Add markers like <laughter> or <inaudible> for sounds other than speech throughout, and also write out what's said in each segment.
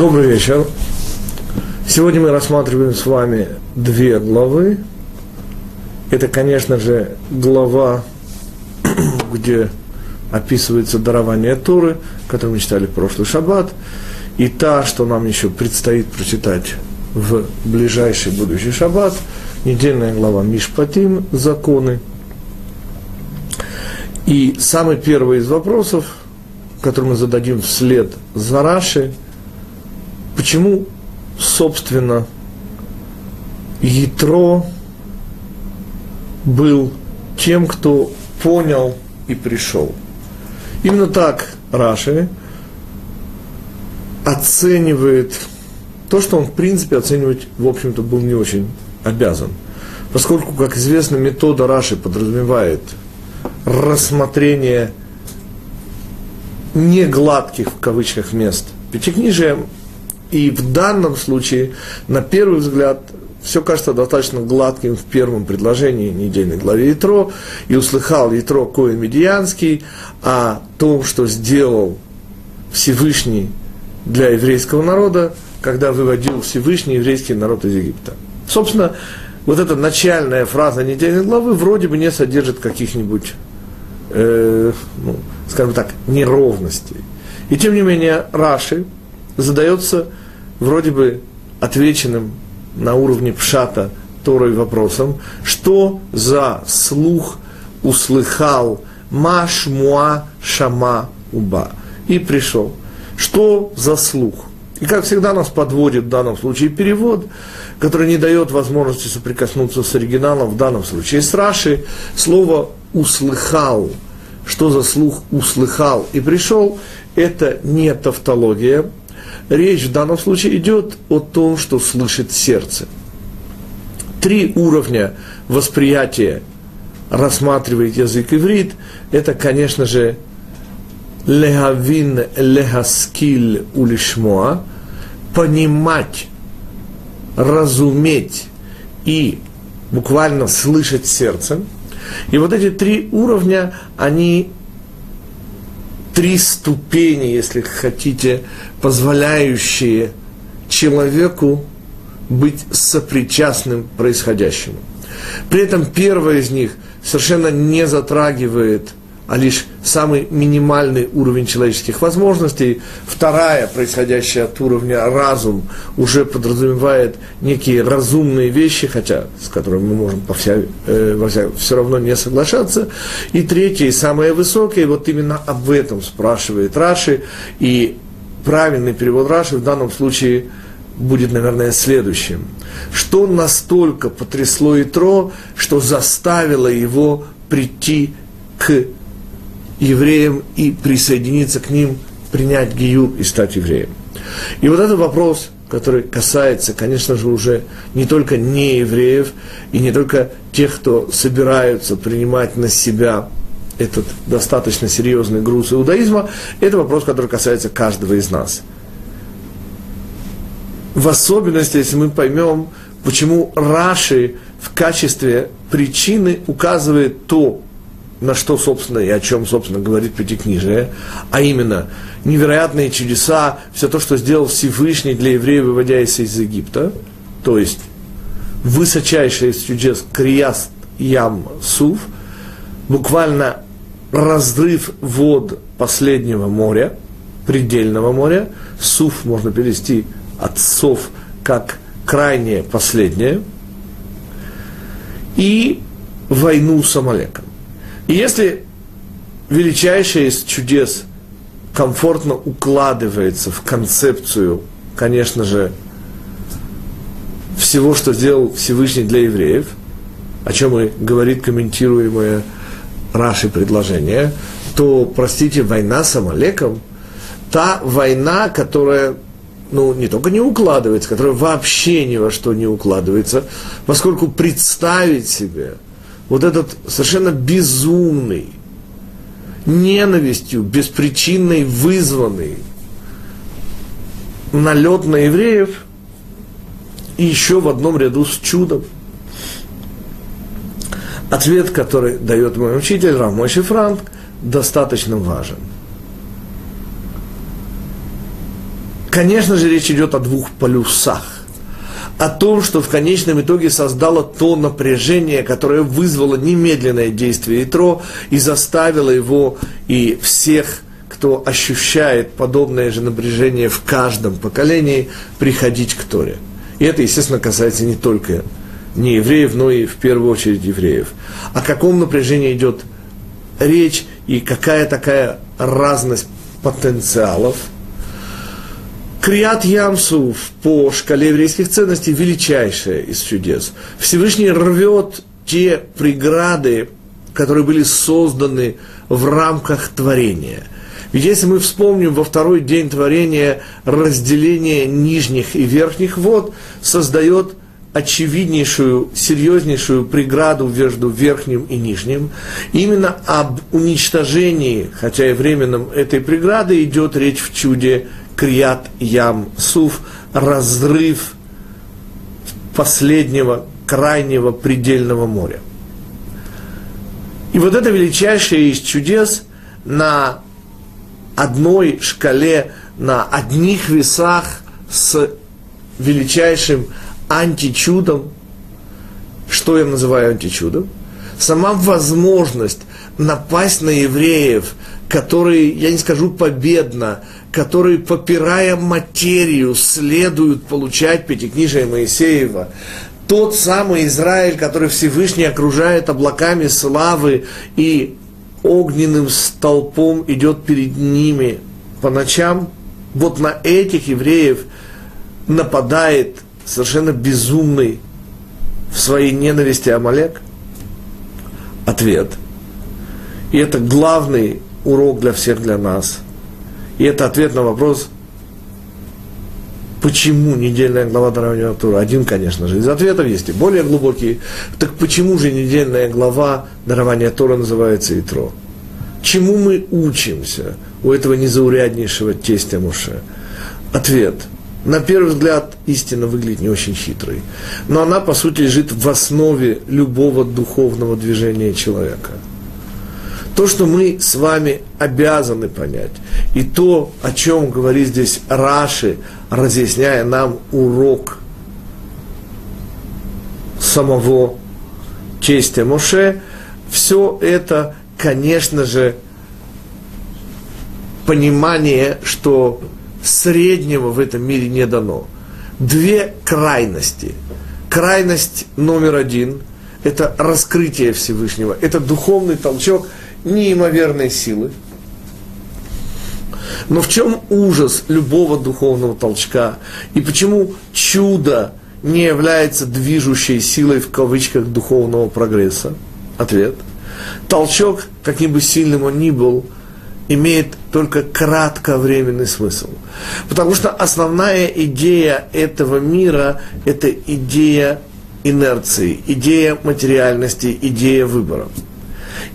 Добрый вечер. Сегодня мы рассматриваем с вами две главы. Это, конечно же, глава, <clears throat> где описывается дарование Туры, которую мы читали в прошлый шаббат, и та, что нам еще предстоит прочитать в ближайший будущий шаббат, недельная глава Мишпатим, законы. И самый первый из вопросов, который мы зададим вслед за Раши – Почему, собственно, Ятро был тем, кто понял и пришел? Именно так Раши оценивает то, что он, в принципе, оценивать, в общем-то, был не очень обязан. Поскольку, как известно, метода Раши подразумевает рассмотрение негладких, в кавычках, мест. Пятикнижие и в данном случае, на первый взгляд, все кажется достаточно гладким в первом предложении недельной главе Итро, и услыхал Итро Коин Медианский о том, что сделал Всевышний для еврейского народа, когда выводил Всевышний еврейский народ из Египта. Собственно, вот эта начальная фраза недельной главы вроде бы не содержит каких-нибудь, э, ну, скажем так, неровностей. И тем не менее, Раши задается вроде бы отвеченным на уровне пшата Торой вопросом, что за слух услыхал Машмуа Шама Уба. И пришел. Что за слух? И как всегда нас подводит в данном случае перевод, который не дает возможности соприкоснуться с оригиналом, в данном случае с Раши, слово «услыхал», что за слух «услыхал» и «пришел», это не тавтология, речь в данном случае идет о том, что слышит сердце. Три уровня восприятия рассматривает язык иврит. Это, конечно же, легавин легаскиль улишмоа, понимать, разуметь и буквально слышать сердцем. И вот эти три уровня, они три ступени, если хотите, позволяющие человеку быть сопричастным происходящему. При этом первая из них совершенно не затрагивает а лишь самый минимальный уровень человеческих возможностей. Вторая, происходящая от уровня разум, уже подразумевает некие разумные вещи, хотя с которыми мы можем по вся, э, во вся, все равно не соглашаться. И третья, и самая высокая, вот именно об этом спрашивает Раши, и правильный перевод Раши в данном случае будет, наверное, следующим. Что настолько потрясло Итро, что заставило его прийти к евреям и присоединиться к ним, принять гиюр и стать евреем. И вот этот вопрос, который касается, конечно же, уже не только неевреев и не только тех, кто собираются принимать на себя этот достаточно серьезный груз иудаизма, это вопрос, который касается каждого из нас. В особенности, если мы поймем, почему Раши в качестве причины указывает то, на что, собственно, и о чем, собственно, говорит Пятикнижие, а именно невероятные чудеса, все то, что сделал Всевышний для евреев, выводя из Египта, то есть высочайшее из чудес Крияст Ям Суф, буквально разрыв вод последнего моря, предельного моря, Суф можно перевести от Сов как крайнее последнее, и войну с Амалеком. И если величайшее из чудес комфортно укладывается в концепцию, конечно же, всего, что сделал Всевышний для евреев, о чем и говорит комментируемое Раши предложение, то, простите, война с Амалеком, та война, которая ну, не только не укладывается, которая вообще ни во что не укладывается, поскольку представить себе – вот этот совершенно безумный, ненавистью, беспричинной вызванный налет на евреев и еще в одном ряду с чудом. Ответ, который дает мой учитель Рамойши Франк, достаточно важен. Конечно же, речь идет о двух полюсах. О том, что в конечном итоге создало то напряжение, которое вызвало немедленное действие Итро и заставило его и всех, кто ощущает подобное же напряжение в каждом поколении, приходить к Торе. И это, естественно, касается не только не евреев, но и в первую очередь евреев. О каком напряжении идет речь и какая такая разность потенциалов. Криат Ямсуф по шкале еврейских ценностей величайшая из чудес. Всевышний рвет те преграды, которые были созданы в рамках творения. Ведь если мы вспомним во второй день творения разделение нижних и верхних вод, создает очевиднейшую, серьезнейшую преграду между верхним и нижним. Именно об уничтожении, хотя и временном, этой преграды идет речь в чуде Крият Ям Суф, разрыв последнего, крайнего, предельного моря. И вот это величайшее из чудес на одной шкале, на одних весах с величайшим античудом. Что я называю античудом? Сама возможность напасть на евреев, которые, я не скажу победно, которые, попирая материю, следуют получать Пятикнижие Моисеева, тот самый Израиль, который Всевышний окружает облаками славы и огненным столпом идет перед ними по ночам, вот на этих евреев нападает совершенно безумный в своей ненависти Амалек? Ответ. И это главный урок для всех, для нас. И это ответ на вопрос, почему недельная глава дарования Тура? Один, конечно же, из ответов есть и более глубокие. Так почему же недельная глава дарования Тора называется Итро? Чему мы учимся у этого незауряднейшего тестя Муше? Ответ – на первый взгляд истина выглядит не очень хитрой, но она, по сути, лежит в основе любого духовного движения человека. То, что мы с вами обязаны понять, и то, о чем говорит здесь Раши, разъясняя нам урок самого чести Моше, все это, конечно же, понимание, что среднего в этом мире не дано. Две крайности. Крайность номер один – это раскрытие Всевышнего, это духовный толчок неимоверной силы. Но в чем ужас любого духовного толчка? И почему чудо не является движущей силой в кавычках духовного прогресса? Ответ. Толчок, каким бы сильным он ни был, имеет только кратковременный смысл. Потому что основная идея этого мира – это идея инерции, идея материальности, идея выбора.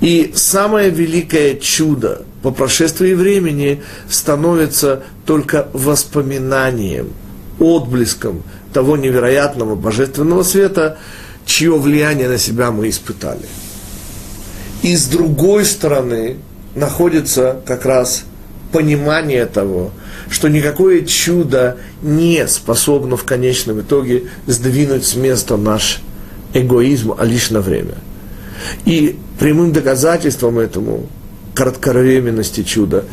И самое великое чудо по прошествии времени становится только воспоминанием, отблеском того невероятного божественного света, чье влияние на себя мы испытали. И с другой стороны, находится как раз понимание того, что никакое чудо не способно в конечном итоге сдвинуть с места наш эгоизм, а лишь на время. И прямым доказательством этому кратковременности чуда,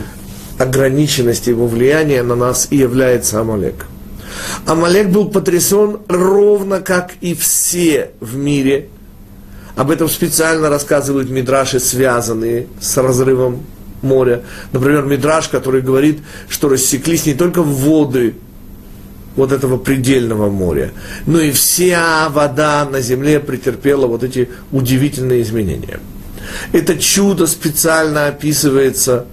ограниченности его влияния на нас и является Амалек. Амалек был потрясен ровно как и все в мире – об этом специально рассказывают мидраши, связанные с разрывом моря. Например, мидраш, который говорит, что рассеклись не только воды вот этого предельного моря, но и вся вода на земле претерпела вот эти удивительные изменения. Это чудо специально описывается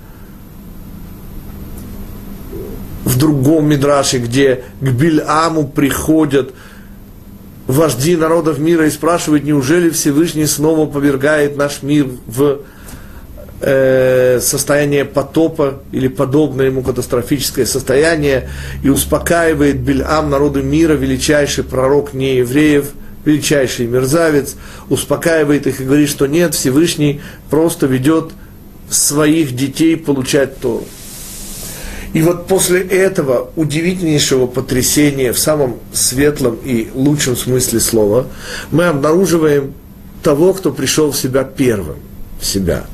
в другом мидраше, где к Бильаму приходят вожди народов мира и спрашивают, неужели Всевышний снова повергает наш мир в э, состояние потопа или подобное ему катастрофическое состояние и успокаивает Бельам народу мира, величайший пророк неевреев, величайший мерзавец, успокаивает их и говорит, что нет, Всевышний просто ведет своих детей получать Тору. И вот после этого удивительнейшего потрясения в самом светлом и лучшем смысле слова мы обнаруживаем того, кто пришел в себя первым, в себя.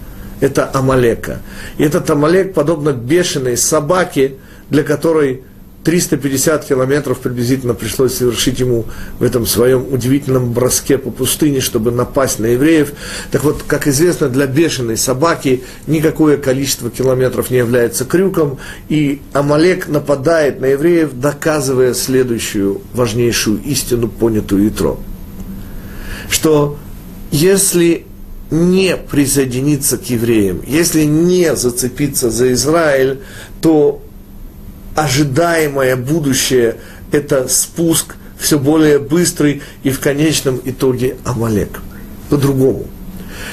Это Амалека. И этот Амалек, подобно бешеной собаке, для которой 350 километров приблизительно пришлось совершить ему в этом своем удивительном броске по пустыне, чтобы напасть на евреев. Так вот, как известно, для бешеной собаки никакое количество километров не является крюком, и Амалек нападает на евреев, доказывая следующую важнейшую истину, понятую Итро. Что если не присоединиться к евреям, если не зацепиться за Израиль, то ожидаемое будущее – это спуск все более быстрый и в конечном итоге Амалек. По-другому.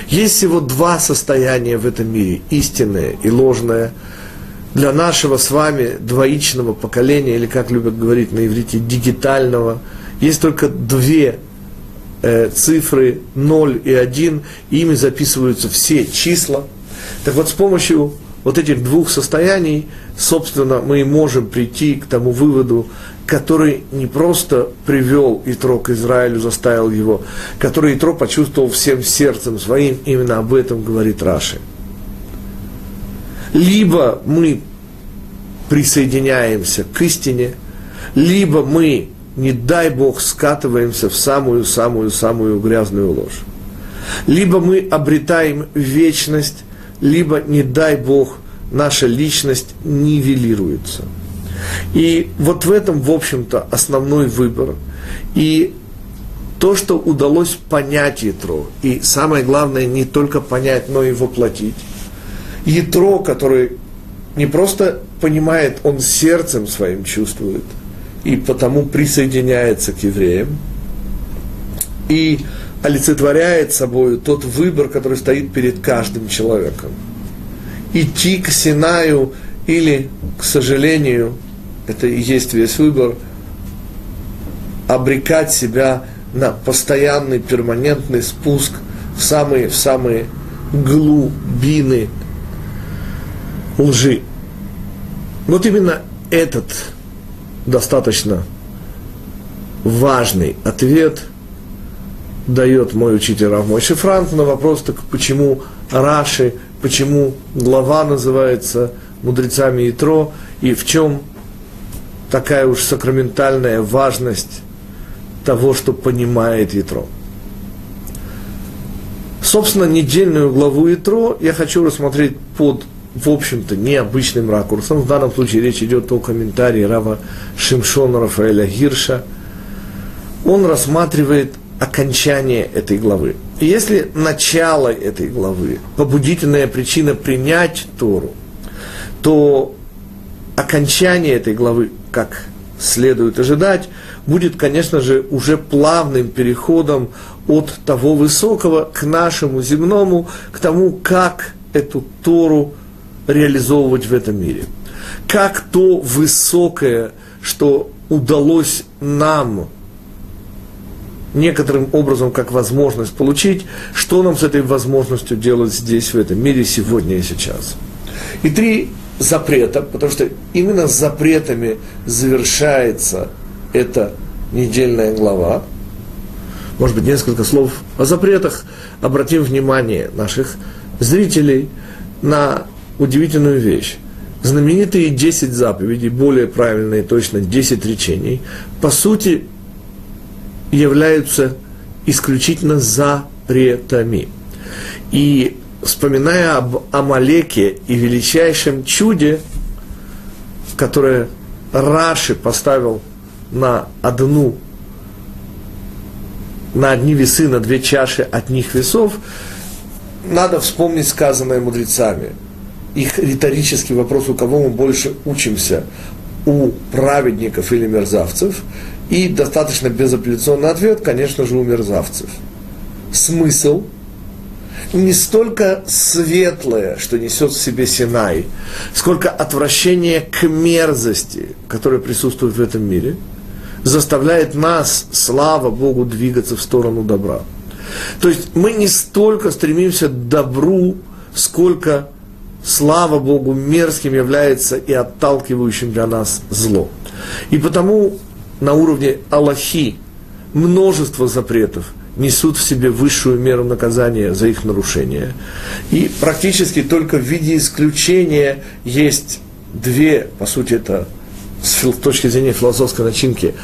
Есть всего два состояния в этом мире – истинное и ложное. Для нашего с вами двоичного поколения, или как любят говорить на иврите, дигитального, есть только две э, цифры 0 и 1, и ими записываются все числа. Так вот, с помощью вот этих двух состояний, собственно, мы и можем прийти к тому выводу, который не просто привел Итро к Израилю, заставил его, который Итро почувствовал всем сердцем своим, именно об этом говорит Раши. Либо мы присоединяемся к истине, либо мы, не дай Бог, скатываемся в самую-самую-самую грязную ложь. Либо мы обретаем вечность, либо, не дай Бог, наша личность нивелируется. И вот в этом, в общем-то, основной выбор. И то, что удалось понять Ятро, и самое главное, не только понять, но и воплотить. Ятро, который не просто понимает, он сердцем своим чувствует, и потому присоединяется к евреям, и олицетворяет собой тот выбор, который стоит перед каждым человеком. Идти к Синаю или, к сожалению, это и есть весь выбор, обрекать себя на постоянный, перманентный спуск в самые, в самые глубины лжи. Вот именно этот достаточно важный ответ – дает мой учитель Рав Мойши Франк на вопрос, так почему Раши, почему глава называется мудрецами Итро, и в чем такая уж сакраментальная важность того, что понимает Итро. Собственно, недельную главу Итро я хочу рассмотреть под, в общем-то, необычным ракурсом. В данном случае речь идет о комментарии Рава Шимшона Рафаэля Гирша. Он рассматривает окончание этой главы. И если начало этой главы, побудительная причина принять Тору, то окончание этой главы, как следует ожидать, будет, конечно же, уже плавным переходом от того высокого к нашему земному, к тому, как эту Тору реализовывать в этом мире. Как то высокое, что удалось нам некоторым образом как возможность получить, что нам с этой возможностью делать здесь, в этом мире, сегодня и сейчас. И три запрета, потому что именно с запретами завершается эта недельная глава. Может быть, несколько слов о запретах. Обратим внимание наших зрителей на удивительную вещь. Знаменитые 10 заповедей, более правильные точно 10 речений, по сути, являются исключительно запретами. И вспоминая об Амалеке и величайшем чуде, которое Раши поставил на одну, на одни весы, на две чаши от них весов, надо вспомнить сказанное мудрецами. Их риторический вопрос, у кого мы больше учимся, у праведников или мерзавцев, и достаточно безапелляционный ответ, конечно же, у мерзавцев. Смысл не столько светлое, что несет в себе Синай, сколько отвращение к мерзости, которая присутствует в этом мире, заставляет нас, слава Богу, двигаться в сторону добра. То есть мы не столько стремимся к добру, сколько слава Богу, мерзким является и отталкивающим для нас зло. И потому на уровне Аллахи множество запретов несут в себе высшую меру наказания за их нарушение. И практически только в виде исключения есть две, по сути, это с точки зрения философской начинки,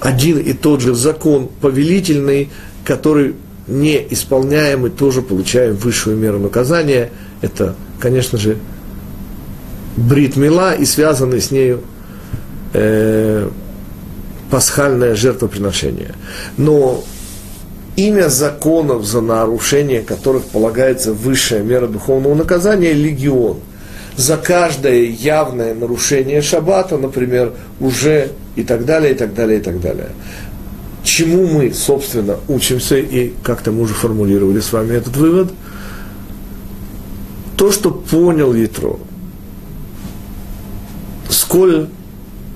один и тот же закон повелительный, который не исполняемый, тоже получаем высшую меру наказания. Это, конечно же, брит мила и связанный с нею э, пасхальное жертвоприношение. Но имя законов, за нарушение которых полагается высшая мера духовного наказания – легион. За каждое явное нарушение шаббата, например, уже и так далее, и так далее, и так далее. Чему мы, собственно, учимся, и как-то мы уже формулировали с вами этот вывод, то, что понял Ятро, сколь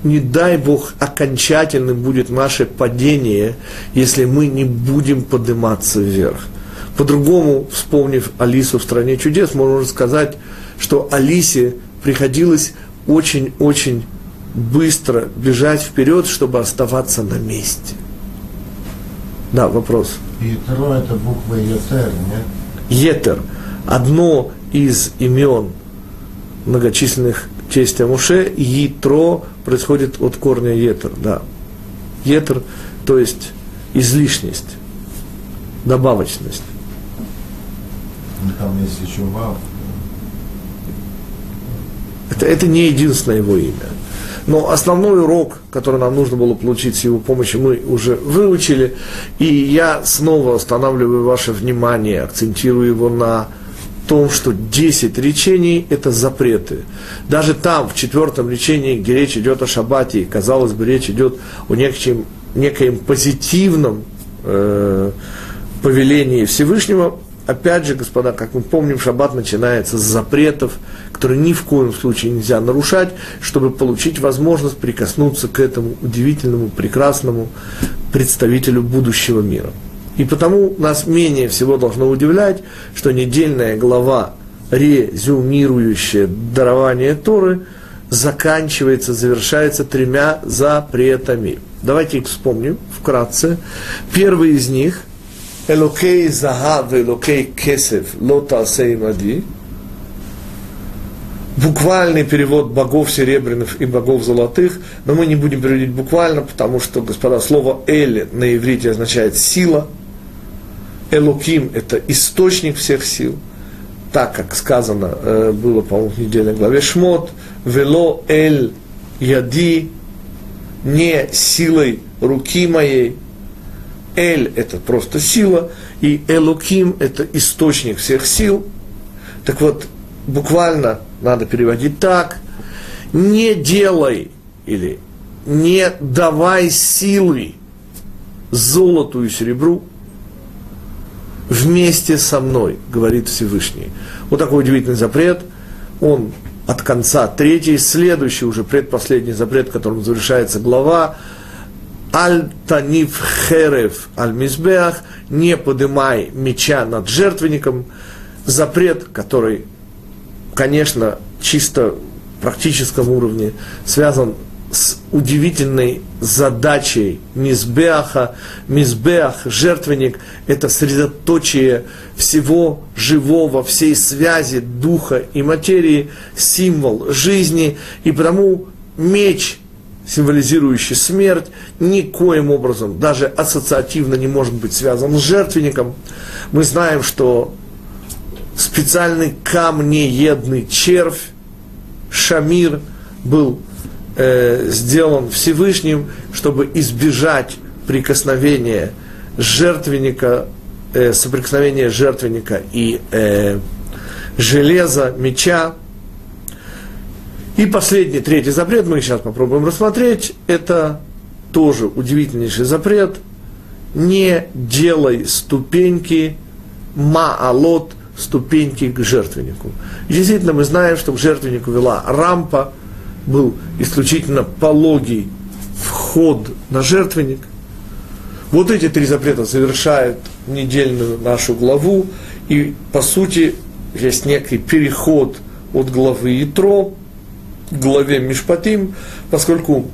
не дай Бог, окончательным будет наше падение, если мы не будем подниматься вверх. По-другому, вспомнив Алису в «Стране чудес», можно сказать, что Алисе приходилось очень-очень быстро бежать вперед, чтобы оставаться на месте. Да, вопрос. Етро – это буква Етер, нет? Етер – одно из имен многочисленных тестя Муше, Йитро происходит от корня Етер, да. Етер, то есть излишность, добавочность. Там есть еще Вав. Это, это не единственное его имя. Но основной урок, который нам нужно было получить с его помощью, мы уже выучили. И я снова останавливаю ваше внимание, акцентирую его на том, что 10 речений – это запреты. Даже там, в четвертом речении, где речь идет о шаббате, и, казалось бы, речь идет о некоем, некоем позитивном э, повелении Всевышнего, опять же, господа, как мы помним, шаббат начинается с запретов, которые ни в коем случае нельзя нарушать, чтобы получить возможность прикоснуться к этому удивительному, прекрасному представителю будущего мира. И потому нас менее всего должно удивлять, что недельная глава, резюмирующая дарование Торы, заканчивается, завершается тремя запретами. Давайте их вспомним вкратце. Первый из них – Элокей Захав, Элокей Кесев, Лота Сеймади. Буквальный перевод богов серебряных и богов золотых, но мы не будем переводить буквально, потому что, господа, слово «эль» на иврите означает «сила», Элуким – это источник всех сил, так как сказано э, было, по-моему, в недельной главе Шмот, «Вело эль яди» – не силой руки моей, Эль – это просто сила, и Элуким – это источник всех сил. Так вот, буквально надо переводить так. Не делай или не давай силы золоту и серебру вместе со мной, говорит Всевышний. Вот такой удивительный запрет. Он от конца третий, следующий уже предпоследний запрет, которым завершается глава, Аль таниф херев аль мизбеах, не подымай меча над жертвенником, запрет, который, конечно, чисто практическом уровне связан с удивительной задачей Мизбеаха. Мизбеах, жертвенник, это средоточие всего живого, всей связи духа и материи, символ жизни. И потому меч, символизирующий смерть, никоим образом, даже ассоциативно не может быть связан с жертвенником. Мы знаем, что специальный камнеедный червь, Шамир, был э, сделан Всевышним, чтобы избежать прикосновения жертвенника, э, соприкосновения жертвенника и э, железа, меча. И последний, третий запрет, мы сейчас попробуем рассмотреть, это тоже удивительнейший запрет. Не делай ступеньки маалот, ступеньки к жертвеннику. И действительно, мы знаем, что к жертвеннику вела рампа – был исключительно пологий вход на жертвенник. Вот эти три запрета завершают недельную нашу главу, и по сути есть некий переход от главы Итро к главе Мишпатим, поскольку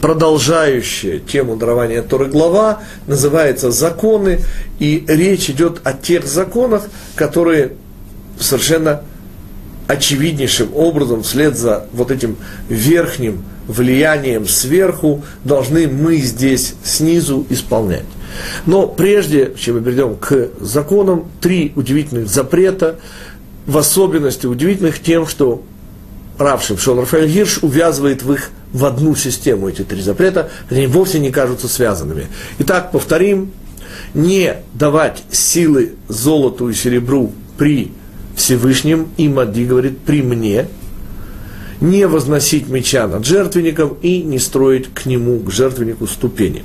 продолжающая тему дарования Торы глава называется «Законы», и речь идет о тех законах, которые совершенно очевиднейшим образом, вслед за вот этим верхним влиянием сверху, должны мы здесь снизу исполнять. Но прежде, чем мы перейдем к законам, три удивительных запрета, в особенности удивительных тем, что Рав Шимшон Рафаэль Гирш увязывает в их в одну систему эти три запрета, они вовсе не кажутся связанными. Итак, повторим, не давать силы золоту и серебру при Всевышнем, и Мади говорит, при мне, не возносить меча над жертвенником и не строить к нему, к жертвеннику, ступенек.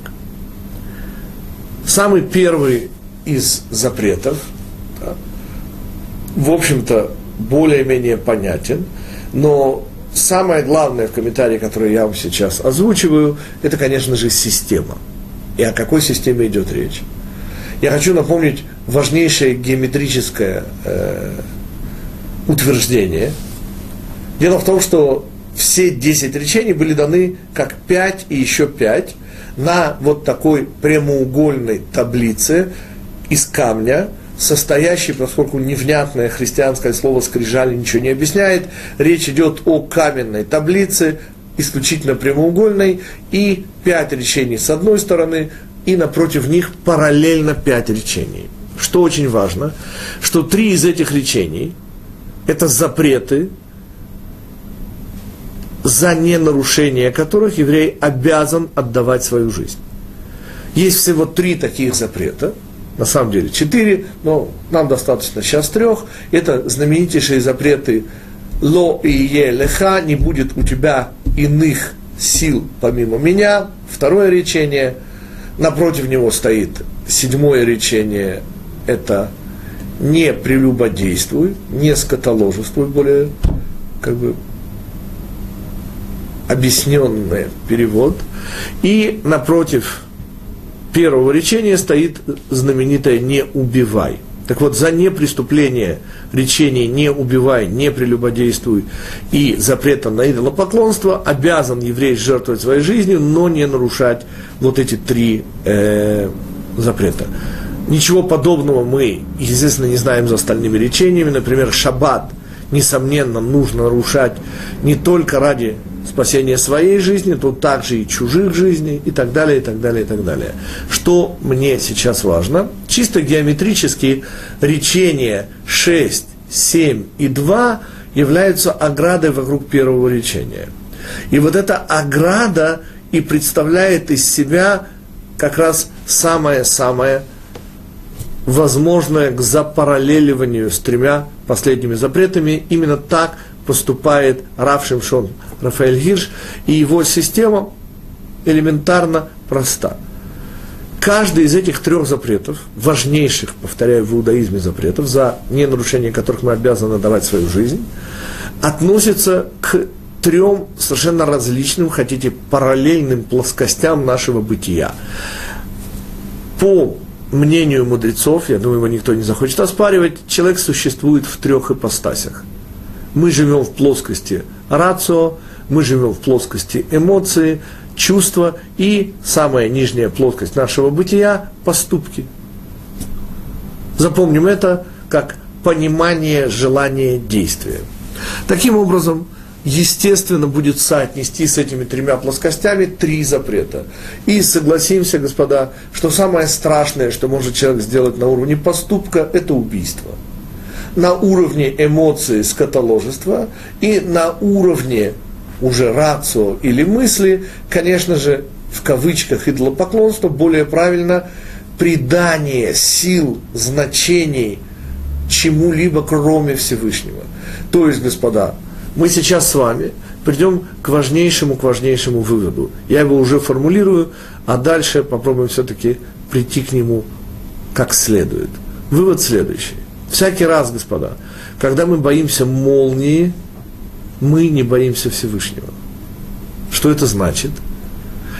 Самый первый из запретов, да, в общем-то, более-менее понятен, но самое главное в комментарии, который я вам сейчас озвучиваю, это, конечно же, система. И о какой системе идет речь? Я хочу напомнить важнейшее геометрическое э, утверждение. Дело в том, что все 10 речений были даны как 5 и еще 5 на вот такой прямоугольной таблице из камня, состоящей, поскольку невнятное христианское слово скрижали ничего не объясняет, речь идет о каменной таблице, исключительно прямоугольной, и пять речений с одной стороны, и напротив них параллельно пять речений. Что очень важно, что три из этих речений – это запреты, за ненарушение которых еврей обязан отдавать свою жизнь. Есть всего три таких запрета, на самом деле четыре, но нам достаточно сейчас трех. Это знаменитейшие запреты «Ло и е леха» – «Не будет у тебя иных сил помимо меня». Второе речение, напротив него стоит седьмое речение – это «Не прелюбодействуй», «Не скотоложествуй», более как бы объясненный перевод. И напротив первого речения стоит знаменитое «не убивай». Так вот, за непреступление речения «не убивай», «не прелюбодействуй» и запрета на идолопоклонство обязан еврей жертвовать своей жизнью, но не нарушать вот эти три э, запрета. Ничего подобного мы, естественно, не знаем за остальными речениями. Например, шаббат, несомненно, нужно нарушать не только ради спасение своей жизни, то также и чужих жизней, и так далее, и так далее, и так далее. Что мне сейчас важно? Чисто геометрически речения 6, 7 и 2 являются оградой вокруг первого речения. И вот эта ограда и представляет из себя как раз самое-самое возможное к запараллеливанию с тремя последними запретами. Именно так поступает Рав Шимшон Рафаэль Гирш, и его система элементарно проста. Каждый из этих трех запретов, важнейших, повторяю, в иудаизме запретов, за ненарушение которых мы обязаны давать свою жизнь, относится к трем совершенно различным, хотите, параллельным плоскостям нашего бытия. По мнению мудрецов, я думаю, его никто не захочет оспаривать, человек существует в трех ипостасях. Мы живем в плоскости рацио, мы живем в плоскости эмоции, чувства и самая нижняя плоскость нашего бытия – поступки. Запомним это как понимание, желание, действия. Таким образом, естественно, будет соотнести с этими тремя плоскостями три запрета. И согласимся, господа, что самое страшное, что может человек сделать на уровне поступка, это убийство. На уровне эмоций скотоложества и на уровне уже рацио или мысли, конечно же, в кавычках идолопоклонство, более правильно, придание сил, значений чему-либо, кроме Всевышнего. То есть, господа, мы сейчас с вами придем к важнейшему, к важнейшему выводу. Я его уже формулирую, а дальше попробуем все-таки прийти к нему как следует. Вывод следующий. Всякий раз, господа, когда мы боимся молнии, мы не боимся Всевышнего. Что это значит?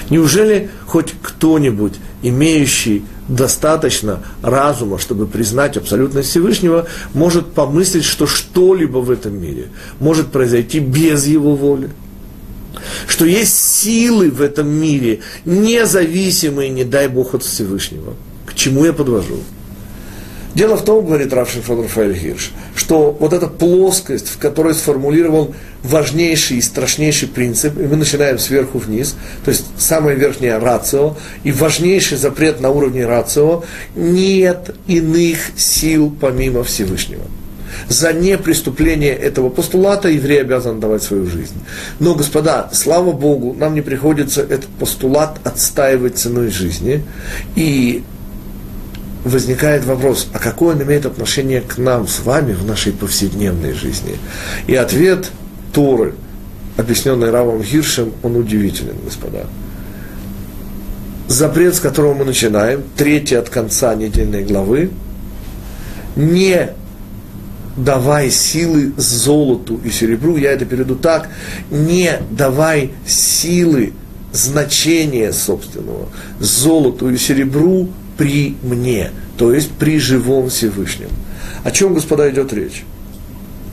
Неужели хоть кто-нибудь, имеющий достаточно разума, чтобы признать абсолютность Всевышнего, может помыслить, что что-либо в этом мире может произойти без его воли. Что есть силы в этом мире, независимые, не дай Бог, от Всевышнего. К чему я подвожу? Дело в том, говорит Раф Шифон Рафаэль Хирш, что вот эта плоскость, в которой сформулирован важнейший и страшнейший принцип, и мы начинаем сверху вниз, то есть самая верхняя рацио, и важнейший запрет на уровне рацио, нет иных сил помимо Всевышнего. За неприступление этого постулата еврей обязан давать свою жизнь. Но, господа, слава Богу, нам не приходится этот постулат отстаивать ценой жизни. И возникает вопрос, а какое он имеет отношение к нам с вами в нашей повседневной жизни? И ответ Торы, объясненный Равом Хиршем, он удивителен, господа. Запрет, с которого мы начинаем, третий от конца недельной главы, не давай силы золоту и серебру, я это перейду так, не давай силы значения собственного золоту и серебру при мне, то есть при живом Всевышнем. О чем, господа, идет речь?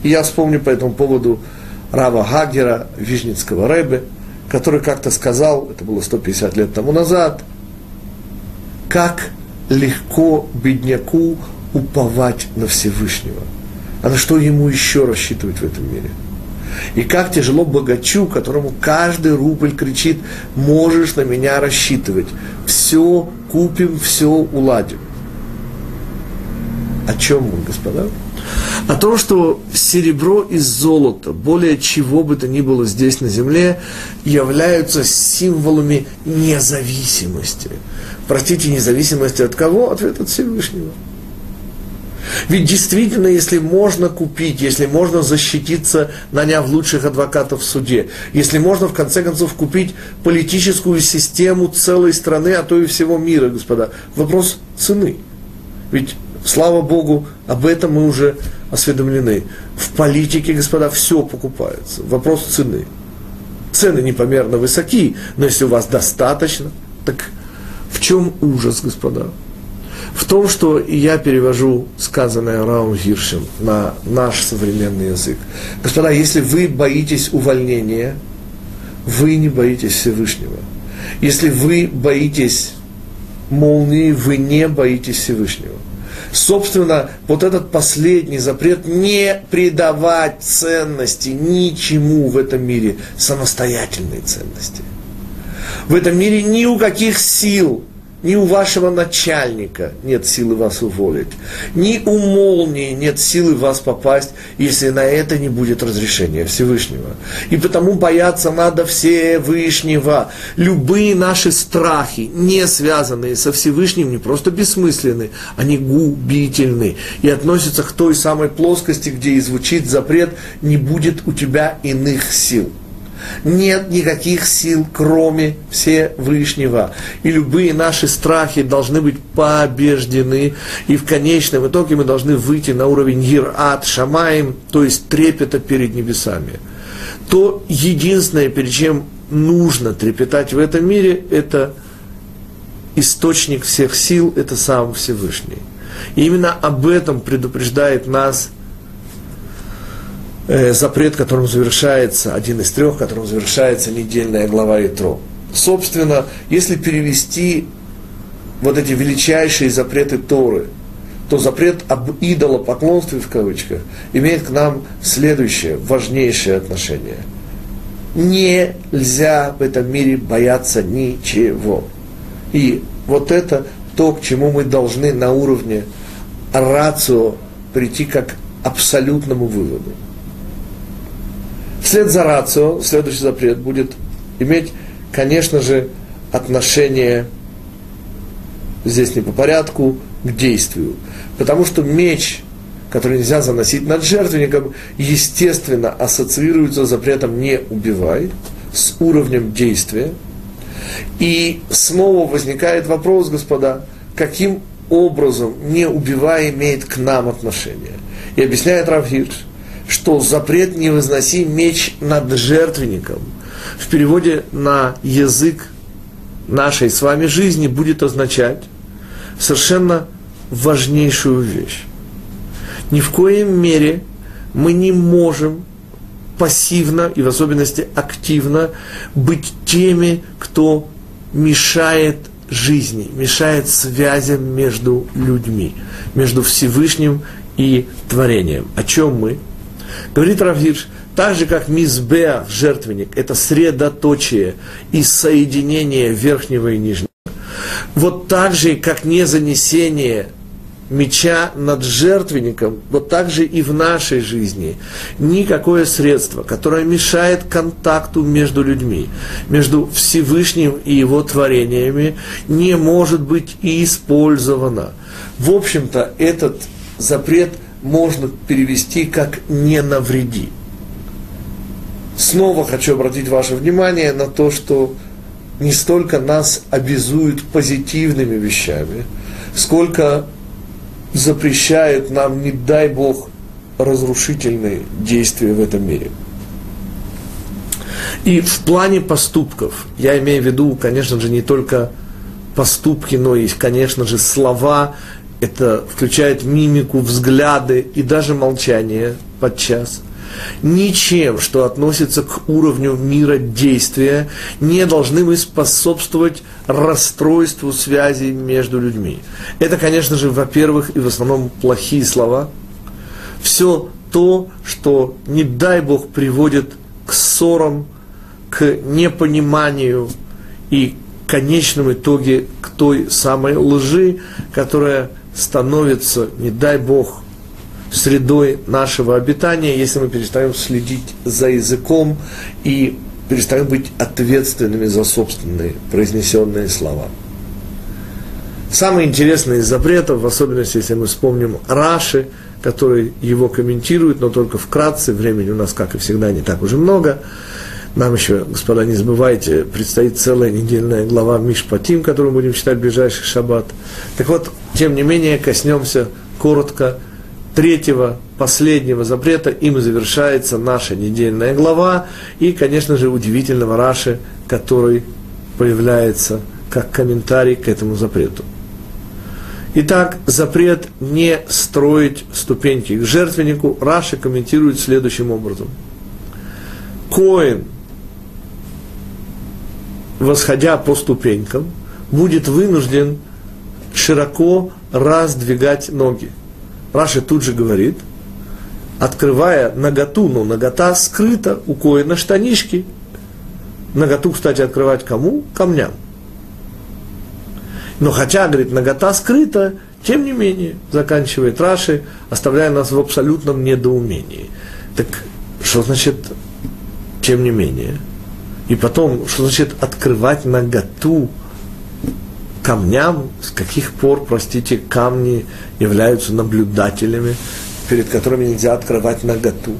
И я вспомню по этому поводу Рава Хагера, Вижницкого Рэбе, который как-то сказал, это было 150 лет тому назад, как легко бедняку уповать на Всевышнего. А на что ему еще рассчитывать в этом мире? И как тяжело богачу, которому каждый рубль кричит, можешь на меня рассчитывать. Все купим, все уладим. О чем мы, господа? О том, что серебро и золото, более чего бы то ни было здесь на земле, являются символами независимости. Простите, независимости от кого? Ответ от Всевышнего. Ведь действительно, если можно купить, если можно защититься, наняв лучших адвокатов в суде, если можно, в конце концов, купить политическую систему целой страны, а то и всего мира, господа, вопрос цены. Ведь, слава Богу, об этом мы уже осведомлены. В политике, господа, все покупается. Вопрос цены. Цены непомерно высоки, но если у вас достаточно, так в чем ужас, господа? В том, что я перевожу сказанное Раум Гиршем на наш современный язык. Господа, если вы боитесь увольнения, вы не боитесь Всевышнего. Если вы боитесь молнии, вы не боитесь Всевышнего. Собственно, вот этот последний запрет не придавать ценности ничему в этом мире, самостоятельной ценности. В этом мире ни у каких сил ни у вашего начальника нет силы вас уволить. Ни у молнии нет силы вас попасть, если на это не будет разрешения Всевышнего. И потому бояться надо Всевышнего. Любые наши страхи, не связанные со Всевышним, не просто бессмысленны, они губительны. И относятся к той самой плоскости, где и звучит запрет «не будет у тебя иных сил» нет никаких сил, кроме Всевышнего. И любые наши страхи должны быть побеждены. И в конечном итоге мы должны выйти на уровень Гир-Ад Шамаем, то есть трепета перед небесами. То единственное, перед чем нужно трепетать в этом мире, это источник всех сил, это сам Всевышний. И именно об этом предупреждает нас э, запрет, которым завершается, один из трех, которым завершается недельная глава Итро. Собственно, если перевести вот эти величайшие запреты Торы, то запрет об идолопоклонстве в кавычках имеет к нам следующее важнейшее отношение. Нельзя в этом мире бояться ничего. И вот это то, к чему мы должны на уровне рацио прийти как абсолютному выводу. Вслед за рацио, следующий запрет будет иметь, конечно же, отношение, здесь не по порядку, к действию. Потому что меч, который нельзя заносить над жертвенником, естественно ассоциируется с запретом «не убивай», с уровнем действия. И снова возникает вопрос, господа, каким образом «не убивай» имеет к нам отношение. И объясняет Равхирш – что запрет не возноси меч над жертвенником. В переводе на язык нашей с вами жизни будет означать совершенно важнейшую вещь. Ни в коем мере мы не можем пассивно и в особенности активно быть теми, кто мешает жизни, мешает связям между людьми, между Всевышним и творением. О чем мы? Говорит Равгирш, так же как мизбеа, жертвенник, это средоточие и соединение верхнего и нижнего, вот так же, как не занесение меча над жертвенником, вот так же и в нашей жизни никакое средство, которое мешает контакту между людьми, между Всевышним и его творениями, не может быть использовано. В общем-то, этот запрет можно перевести как «не навреди». Снова хочу обратить ваше внимание на то, что не столько нас обязуют позитивными вещами, сколько запрещает нам, не дай Бог, разрушительные действия в этом мире. И в плане поступков, я имею в виду, конечно же, не только поступки, но и, конечно же, слова, это включает мимику, взгляды и даже молчание подчас – ничем, что относится к уровню мира действия, не должны мы способствовать расстройству связи между людьми. Это, конечно же, во-первых, и в основном плохие слова. Все то, что, не дай Бог, приводит к ссорам, к непониманию и конечном итоге к той самой лжи, которая становится, не дай Бог, средой нашего обитания, если мы перестаем следить за языком и перестаем быть ответственными за собственные произнесенные слова. Самое интересное из запретов, в особенности, если мы вспомним Раши, который его комментирует, но только вкратце, времени у нас, как и всегда, не так уже много. Нам еще, господа, не забывайте, предстоит целая недельная глава Мишпатим, которую будем читать в ближайший шаббат. Так вот, тем не менее, коснемся коротко третьего, последнего запрета, им завершается наша недельная глава и, конечно же, удивительного Раши, который появляется как комментарий к этому запрету. Итак, запрет не строить ступеньки к жертвеннику Раши комментирует следующим образом. Коин, восходя по ступенькам, будет вынужден широко раздвигать ноги – Раши тут же говорит, открывая наготу, но нагота скрыта у коина штанишки. Наготу, кстати, открывать кому? Камням. Но хотя, говорит, нагота скрыта, тем не менее, заканчивает Раши, оставляя нас в абсолютном недоумении. Так что значит тем не менее? И потом, что значит открывать наготу камням, с каких пор, простите, камни являются наблюдателями, перед которыми нельзя открывать наготу.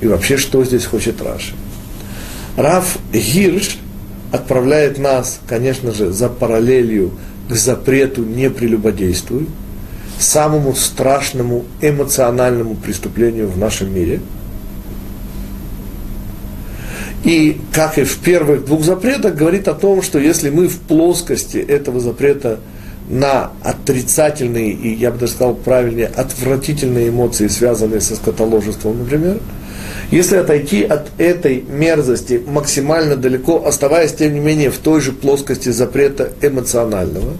И вообще, что здесь хочет Раши? Раф Гирш отправляет нас, конечно же, за параллелью к запрету «не прелюбодействуй», самому страшному эмоциональному преступлению в нашем мире – и, как и в первых двух запретах, говорит о том, что если мы в плоскости этого запрета на отрицательные и, я бы даже сказал правильнее, отвратительные эмоции, связанные со скотоложеством, например, если отойти от этой мерзости максимально далеко, оставаясь, тем не менее, в той же плоскости запрета эмоционального,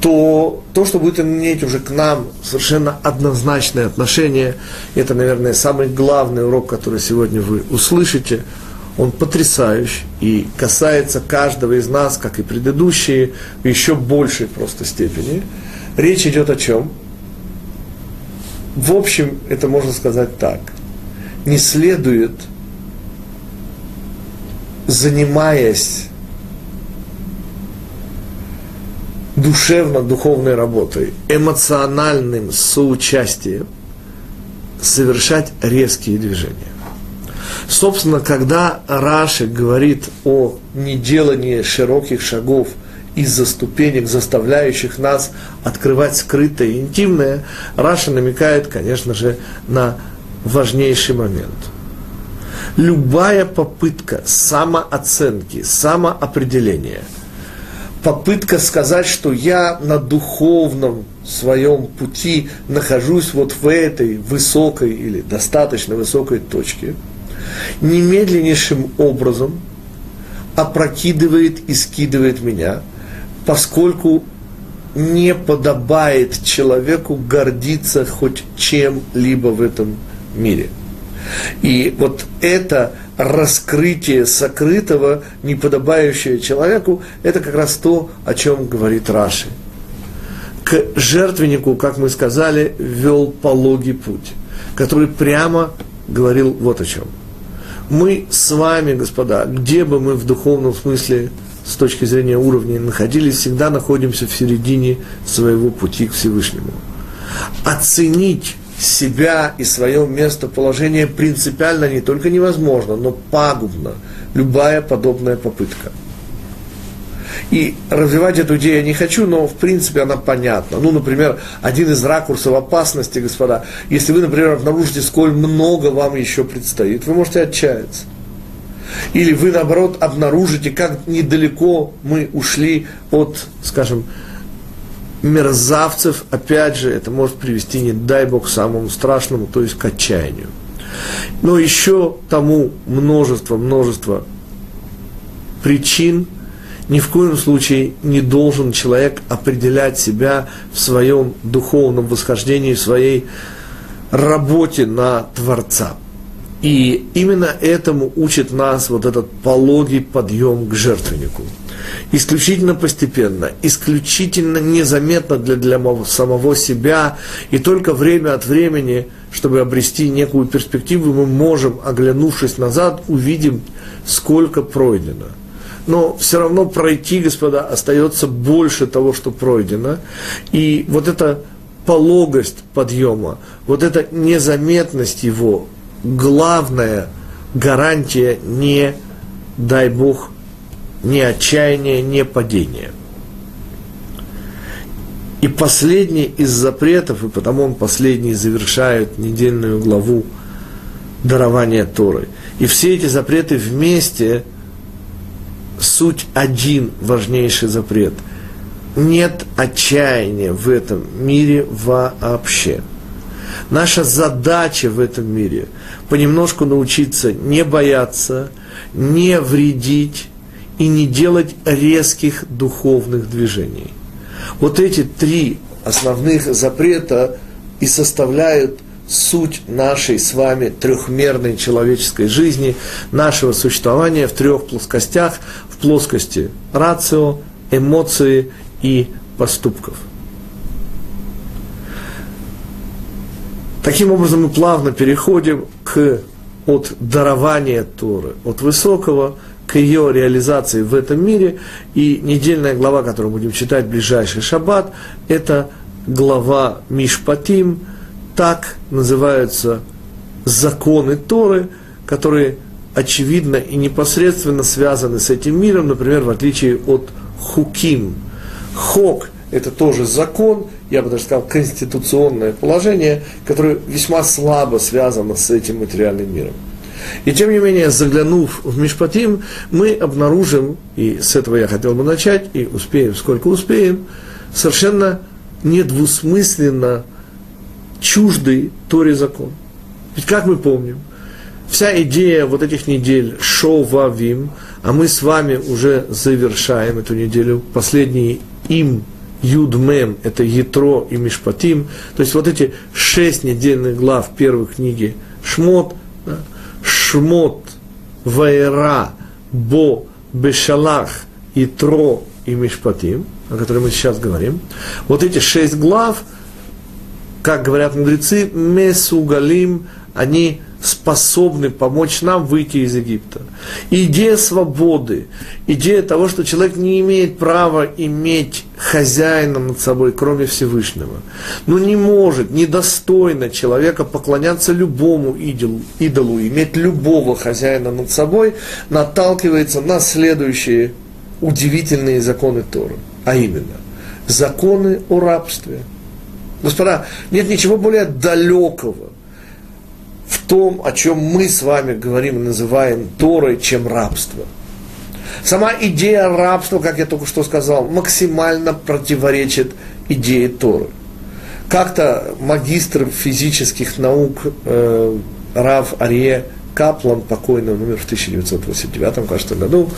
то то, что будет иметь уже к нам совершенно однозначное отношение, это, наверное, самый главный урок, который сегодня вы услышите – он потрясающий и касается каждого из нас, как и предыдущие, в еще большей просто степени. Речь идет о чем? В общем, это можно сказать так. Не следует, занимаясь душевно-духовной работой, эмоциональным соучастием, совершать резкие движения. Собственно, когда Раши говорит о неделании широких шагов из-за ступенек, заставляющих нас открывать скрытое и интимное, Раша намекает, конечно же, на важнейший момент. Любая попытка самооценки, самоопределения попытка сказать, что я на духовном своем пути нахожусь вот в этой высокой или достаточно высокой точке, немедленнейшим образом опрокидывает и скидывает меня, поскольку не подобает человеку гордиться хоть чем-либо в этом мире. И вот это раскрытие сокрытого, не подобающее человеку, это как раз то, о чем говорит Раши. К жертвеннику, как мы сказали, вел пологий путь, который прямо говорил вот о чем. Мы с вами, господа, где бы мы в духовном смысле с точки зрения уровня находились, всегда находимся в середине своего пути к Всевышнему. Оценить себя и свое местоположение принципиально не только невозможно, но пагубно. Любая подобная попытка. И развивать эту идею я не хочу, но в принципе она понятна. Ну, например, один из ракурсов опасности, господа, если вы, например, обнаружите, сколь много вам еще предстоит, вы можете отчаяться. Или вы, наоборот, обнаружите, как недалеко мы ушли от, скажем, мерзавцев, опять же, это может привести, не дай Бог, к самому страшному, то есть к отчаянию. Но еще тому множество, множество причин, ни в коем случае не должен человек определять себя в своем духовном восхождении, в своей работе на Творца. И именно этому учит нас вот этот пологий подъем к жертвеннику – исключительно постепенно, исключительно незаметно для, для самого себя, и только время от времени, чтобы обрести некую перспективу, мы можем, оглянувшись назад, увидим, сколько пройдено. Но все равно пройти, господа, остается больше того, что пройдено. И вот эта пологость подъема, вот эта незаметность его, главная гарантия не, дай Бог, ни отчаяния, ни падения. И последний из запретов, и потому он последний завершает недельную главу дарования Торы. И все эти запреты вместе суть один важнейший запрет. Нет отчаяния в этом мире вообще. Наша задача в этом мире понемножку научиться не бояться, не вредить, и не делать резких духовных движений. Вот эти три основных запрета и составляют суть нашей с вами трехмерной человеческой жизни, нашего существования в трех плоскостях, плоскости рацио, эмоции и поступков. Таким образом, мы плавно переходим к, от дарования Торы, от высокого – к ее реализации в этом мире. И недельная глава, которую будем читать в ближайший шаббат, это глава Мишпатим, так называются законы Торы, которые очевидно и непосредственно связаны с этим миром, например, в отличие от хуким. Хок – это тоже закон, я бы даже сказал, конституционное положение, которое весьма слабо связано с этим материальным миром. И тем не менее, заглянув в Мишпатим, мы обнаружим, и с этого я хотел бы начать, и успеем, сколько успеем, совершенно недвусмысленно чуждый Торе закон. Ведь как мы помним, вся идея вот этих недель Шовавим, а мы с вами уже завершаем эту неделю, последний им Юдмем, это Ятро и Мишпатим, то есть вот эти шесть недельных глав первой книги Шмот, да, Шмот, Вайра, Бо, Бешалах, Итро и Мишпатим, о которых мы сейчас говорим, вот эти шесть глав, как говорят мудрецы, Месугалим, они способны помочь нам выйти из Египта. идея свободы, идея того, что человек не имеет права иметь хозяина над собой, кроме Всевышнего. Но не может, недостойно человека поклоняться любому идолу, идолу, иметь любого хозяина над собой, наталкивается на следующие удивительные законы Торы. А именно, законы о рабстве. Господа, нет ничего более далекого в том, о чем мы с вами говорим и называем Торой, чем рабство. Сама идея рабства, как я только что сказал, максимально противоречит идее Торы. Как-то магистр физических наук э, Рав Арье Каплан, покойный, он умер в 1989 кажется, году,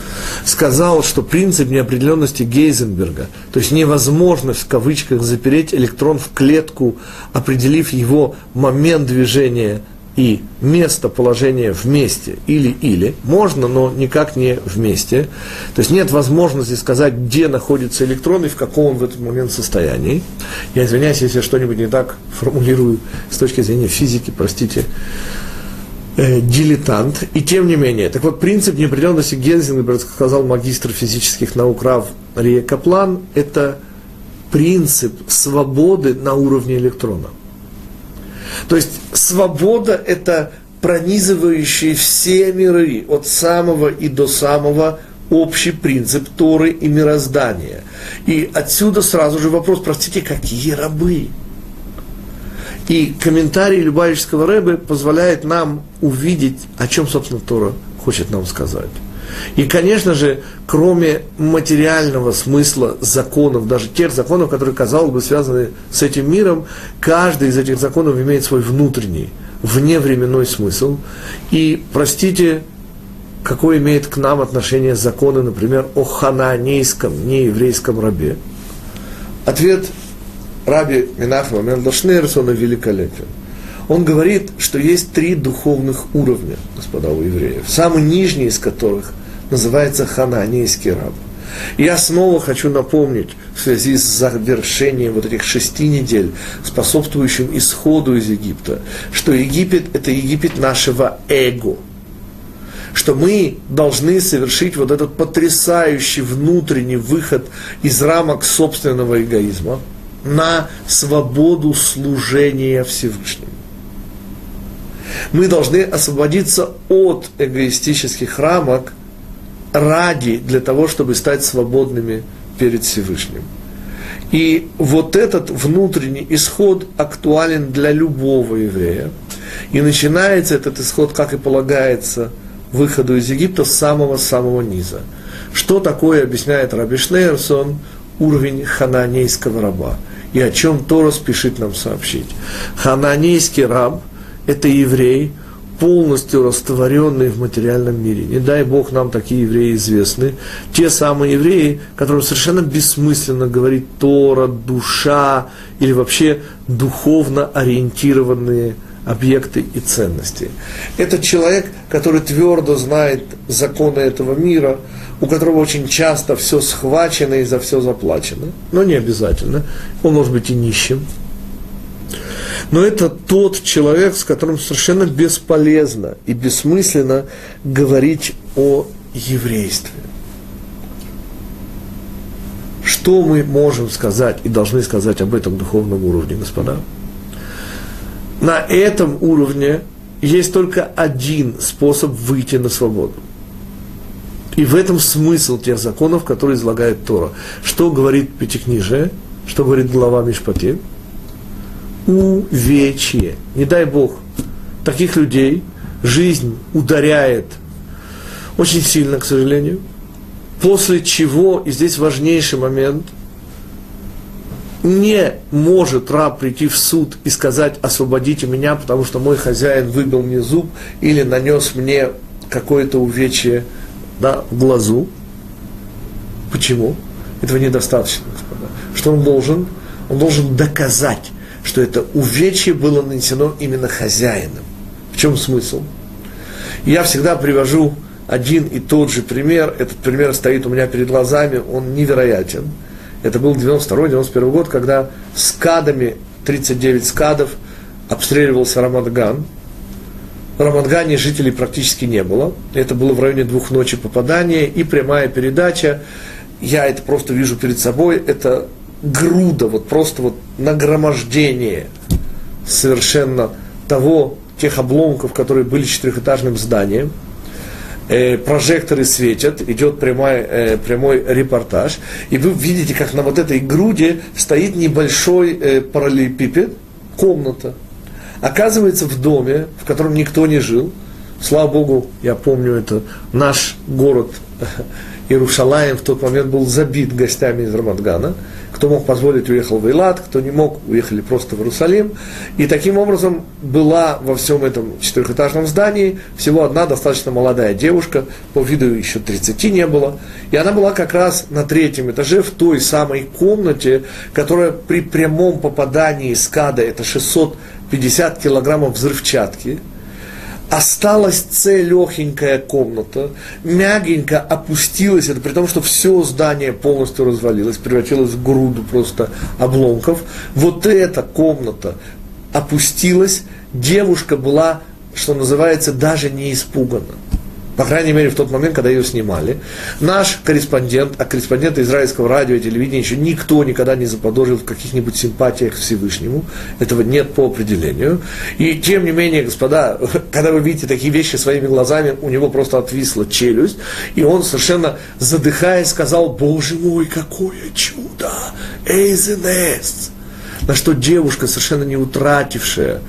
сказал, что принцип неопределенности Гейзенберга, то есть невозможность в кавычках запереть электрон в клетку, определив его момент движения и место положения вместе или-или, можно, но никак не вместе. То есть нет возможности сказать, где находится электрон и в каком он в этот момент состоянии. Я извиняюсь, если что-нибудь не так формулирую с точки зрения физики, простите, э, дилетант. И тем не менее, так вот, принцип неопределенности Гензенберг, сказал магистр физических наук Рав Рия Каплан, это принцип свободы на уровне электрона – то есть свобода – это пронизывающий все миры, от самого и до самого общий принцип Торы и мироздания. И отсюда сразу же вопрос, простите, какие рабы? И комментарий Любавического Рэбы позволяет нам увидеть, о чем, собственно, Тора хочет нам сказать. И, конечно же, кроме материального смысла законов, даже тех законов, которые, казалось бы, связаны с этим миром, каждый из этих законов имеет свой внутренний, вневременной смысл. И, простите, какое имеет к нам отношение законы, например, о хананейском, нееврейском рабе? Ответ раби Минахма Мендашнерсона великолепен. Он говорит, что есть три духовных уровня, господа, у евреев, самый нижний из которых – называется хананейский раб. Я снова хочу напомнить в связи с завершением вот этих шести недель, способствующим исходу из Египта, что Египет – это Египет нашего эго, что мы должны совершить вот этот потрясающий внутренний выход из рамок собственного эгоизма на свободу служения Всевышнему. Мы должны освободиться от эгоистических рамок – ради, для того, чтобы стать свободными перед Всевышним. И вот этот внутренний исход актуален для любого еврея. И начинается этот исход, как и полагается, выходу из Египта с самого-самого низа. Что такое, объясняет Раби Шнейерсон, уровень хананейского раба. И о чем Тора спешит нам сообщить. Хананейский раб – это еврей, полностью растворенные в материальном мире. Не дай Бог нам такие евреи известны. Те самые евреи, которым совершенно бессмысленно говорить Тора, душа или вообще духовно ориентированные объекты и ценности. Это человек, который твердо знает законы этого мира, у которого очень часто все схвачено и за все заплачено, но не обязательно. Он может быть и нищим, но это тот человек, с которым совершенно бесполезно и бессмысленно говорить о еврействе. Что мы можем сказать и должны сказать об этом духовном уровне, господа? На этом уровне есть только один способ выйти на свободу. И в этом смысл тех законов, которые излагает Тора. Что говорит Пятикнижие, что говорит глава Мишпатим – увечье. Не дай Бог, таких людей жизнь ударяет очень сильно, к сожалению. После чего, и здесь важнейший момент, не может раб прийти в суд и сказать, освободите меня, потому что мой хозяин выбил мне зуб или нанес мне какое-то увечье да, в глазу. Почему? Этого недостаточно, господа. Что он должен? Он должен доказать, что это увечье было нанесено именно хозяином. В чем смысл? Я всегда привожу один и тот же пример. Этот пример стоит у меня перед глазами, он невероятен. Это был 92-91 год, когда скадами, 39 скадов, обстреливался Рамадган. В Рамадгане жителей практически не было. Это было в районе двух ночи попадания и прямая передача. Я это просто вижу перед собой. Это груда, вот просто вот нагромождение совершенно того, тех обломков, которые были четырехэтажным зданием. Э, прожекторы светят, идет прямой, э, прямой репортаж, и вы видите, как на вот этой груди стоит небольшой э, параллелепипед, комната. Оказывается, в доме, в котором никто не жил, слава богу, я помню, это наш город Иерушалаем в тот момент был забит гостями из Рамадгана. Кто мог позволить, уехал в Эйлат, кто не мог, уехали просто в Иерусалим. И таким образом была во всем этом четырехэтажном здании всего одна достаточно молодая девушка, по виду еще 30 не было. И она была как раз на третьем этаже, в той самой комнате, которая при прямом попадании скада, это 650 килограммов взрывчатки, осталась целехенькая комната, мягенько опустилась, это при том, что все здание полностью развалилось, превратилось в груду просто обломков. Вот эта комната опустилась, девушка была, что называется, даже не испугана по крайней мере, в тот момент, когда ее снимали. Наш корреспондент, а корреспондента израильского радио и телевидения еще никто никогда не заподозрил в каких-нибудь симпатиях к Всевышнему. Этого нет по определению. И тем не менее, господа, <laughs> когда вы видите такие вещи своими глазами, у него просто отвисла челюсть, и он совершенно задыхаясь сказал, Боже мой, какое чудо! Эйзенес! На что девушка, совершенно не утратившая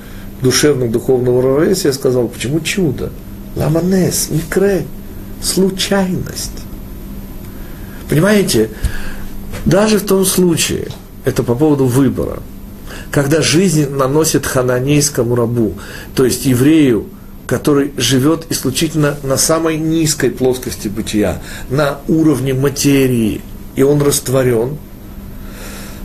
душевно-духовного равновесия, сказала, почему чудо? Ламанес, микре, случайность. Понимаете, даже в том случае, это по поводу выбора, когда жизнь наносит хананейскому рабу, то есть еврею, который живет исключительно на самой низкой плоскости бытия, на уровне материи, и он растворен –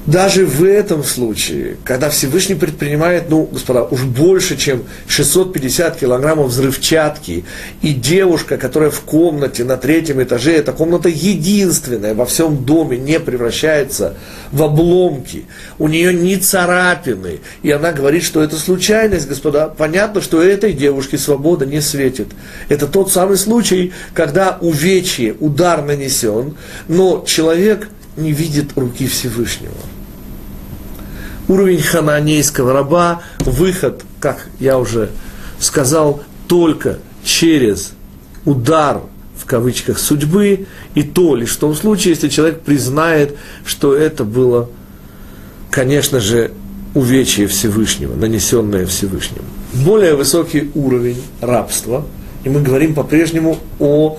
даже в этом случае, когда Всевышний предпринимает, ну, господа, уж больше, чем 650 килограммов взрывчатки, и девушка, которая в комнате на третьем этаже, эта комната единственная во всем доме, не превращается в обломки, у нее не царапины, и она говорит, что это случайность, господа, понятно, что этой девушке свобода не светит. Это тот самый случай, когда увечье, удар нанесен, но человек – не видит руки Всевышнего. Уровень хананейского раба, выход, как я уже сказал, только через удар в кавычках судьбы, и то лишь в том случае, если человек признает, что это было, конечно же, увечье Всевышнего, нанесенное Всевышним. Более высокий уровень рабства, и мы говорим по-прежнему о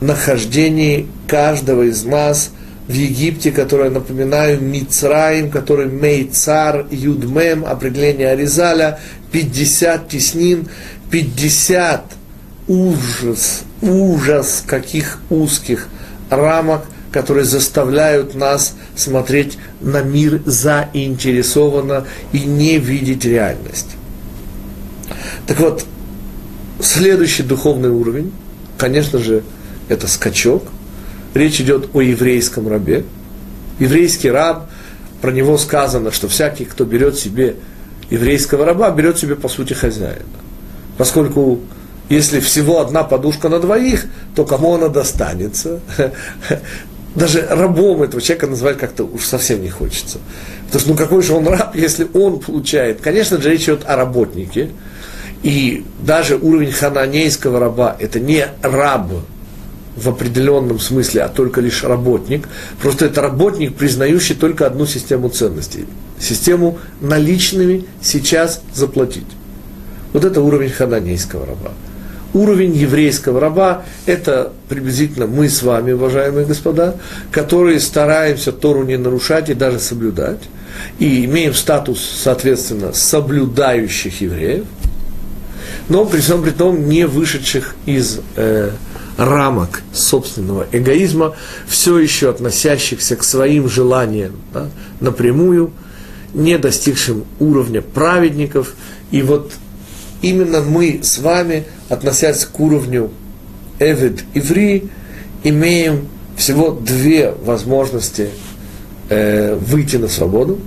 нахождении каждого из нас в Египте, которое, напоминаю, Мицраим, который Мейцар, Юдмем, определение Аризаля, 50 теснин, 50 ужас, ужас каких узких рамок, которые заставляют нас смотреть на мир заинтересованно и не видеть реальность. Так вот, следующий духовный уровень, конечно же, это скачок – речь идет о еврейском рабе. Еврейский раб, про него сказано, что всякий, кто берет себе еврейского раба, берет себе по сути хозяина. Поскольку если всего одна подушка на двоих, то кому она достанется? <laughs> Даже рабом этого человека называть как-то уж совсем не хочется. Потому что ну какой же он раб, если он получает? Конечно же, речь идет о работнике. И даже уровень хананейского раба – это не раб, в определенном смысле, а только лишь работник. Просто это работник, признающий только одну систему ценностей. Систему наличными сейчас заплатить. Вот это уровень хананейского раба. Уровень еврейского раба – это приблизительно мы с вами, уважаемые господа, которые стараемся Тору не нарушать и даже соблюдать, и имеем статус, соответственно, соблюдающих евреев, но при всем при том не вышедших из э, рамок собственного эгоизма, все еще относящихся к своим желаниям да, напрямую, не достигшим уровня праведников. И вот именно мы с вами, относясь к уровню Эвид Иври, имеем всего две возможности э, выйти на свободу.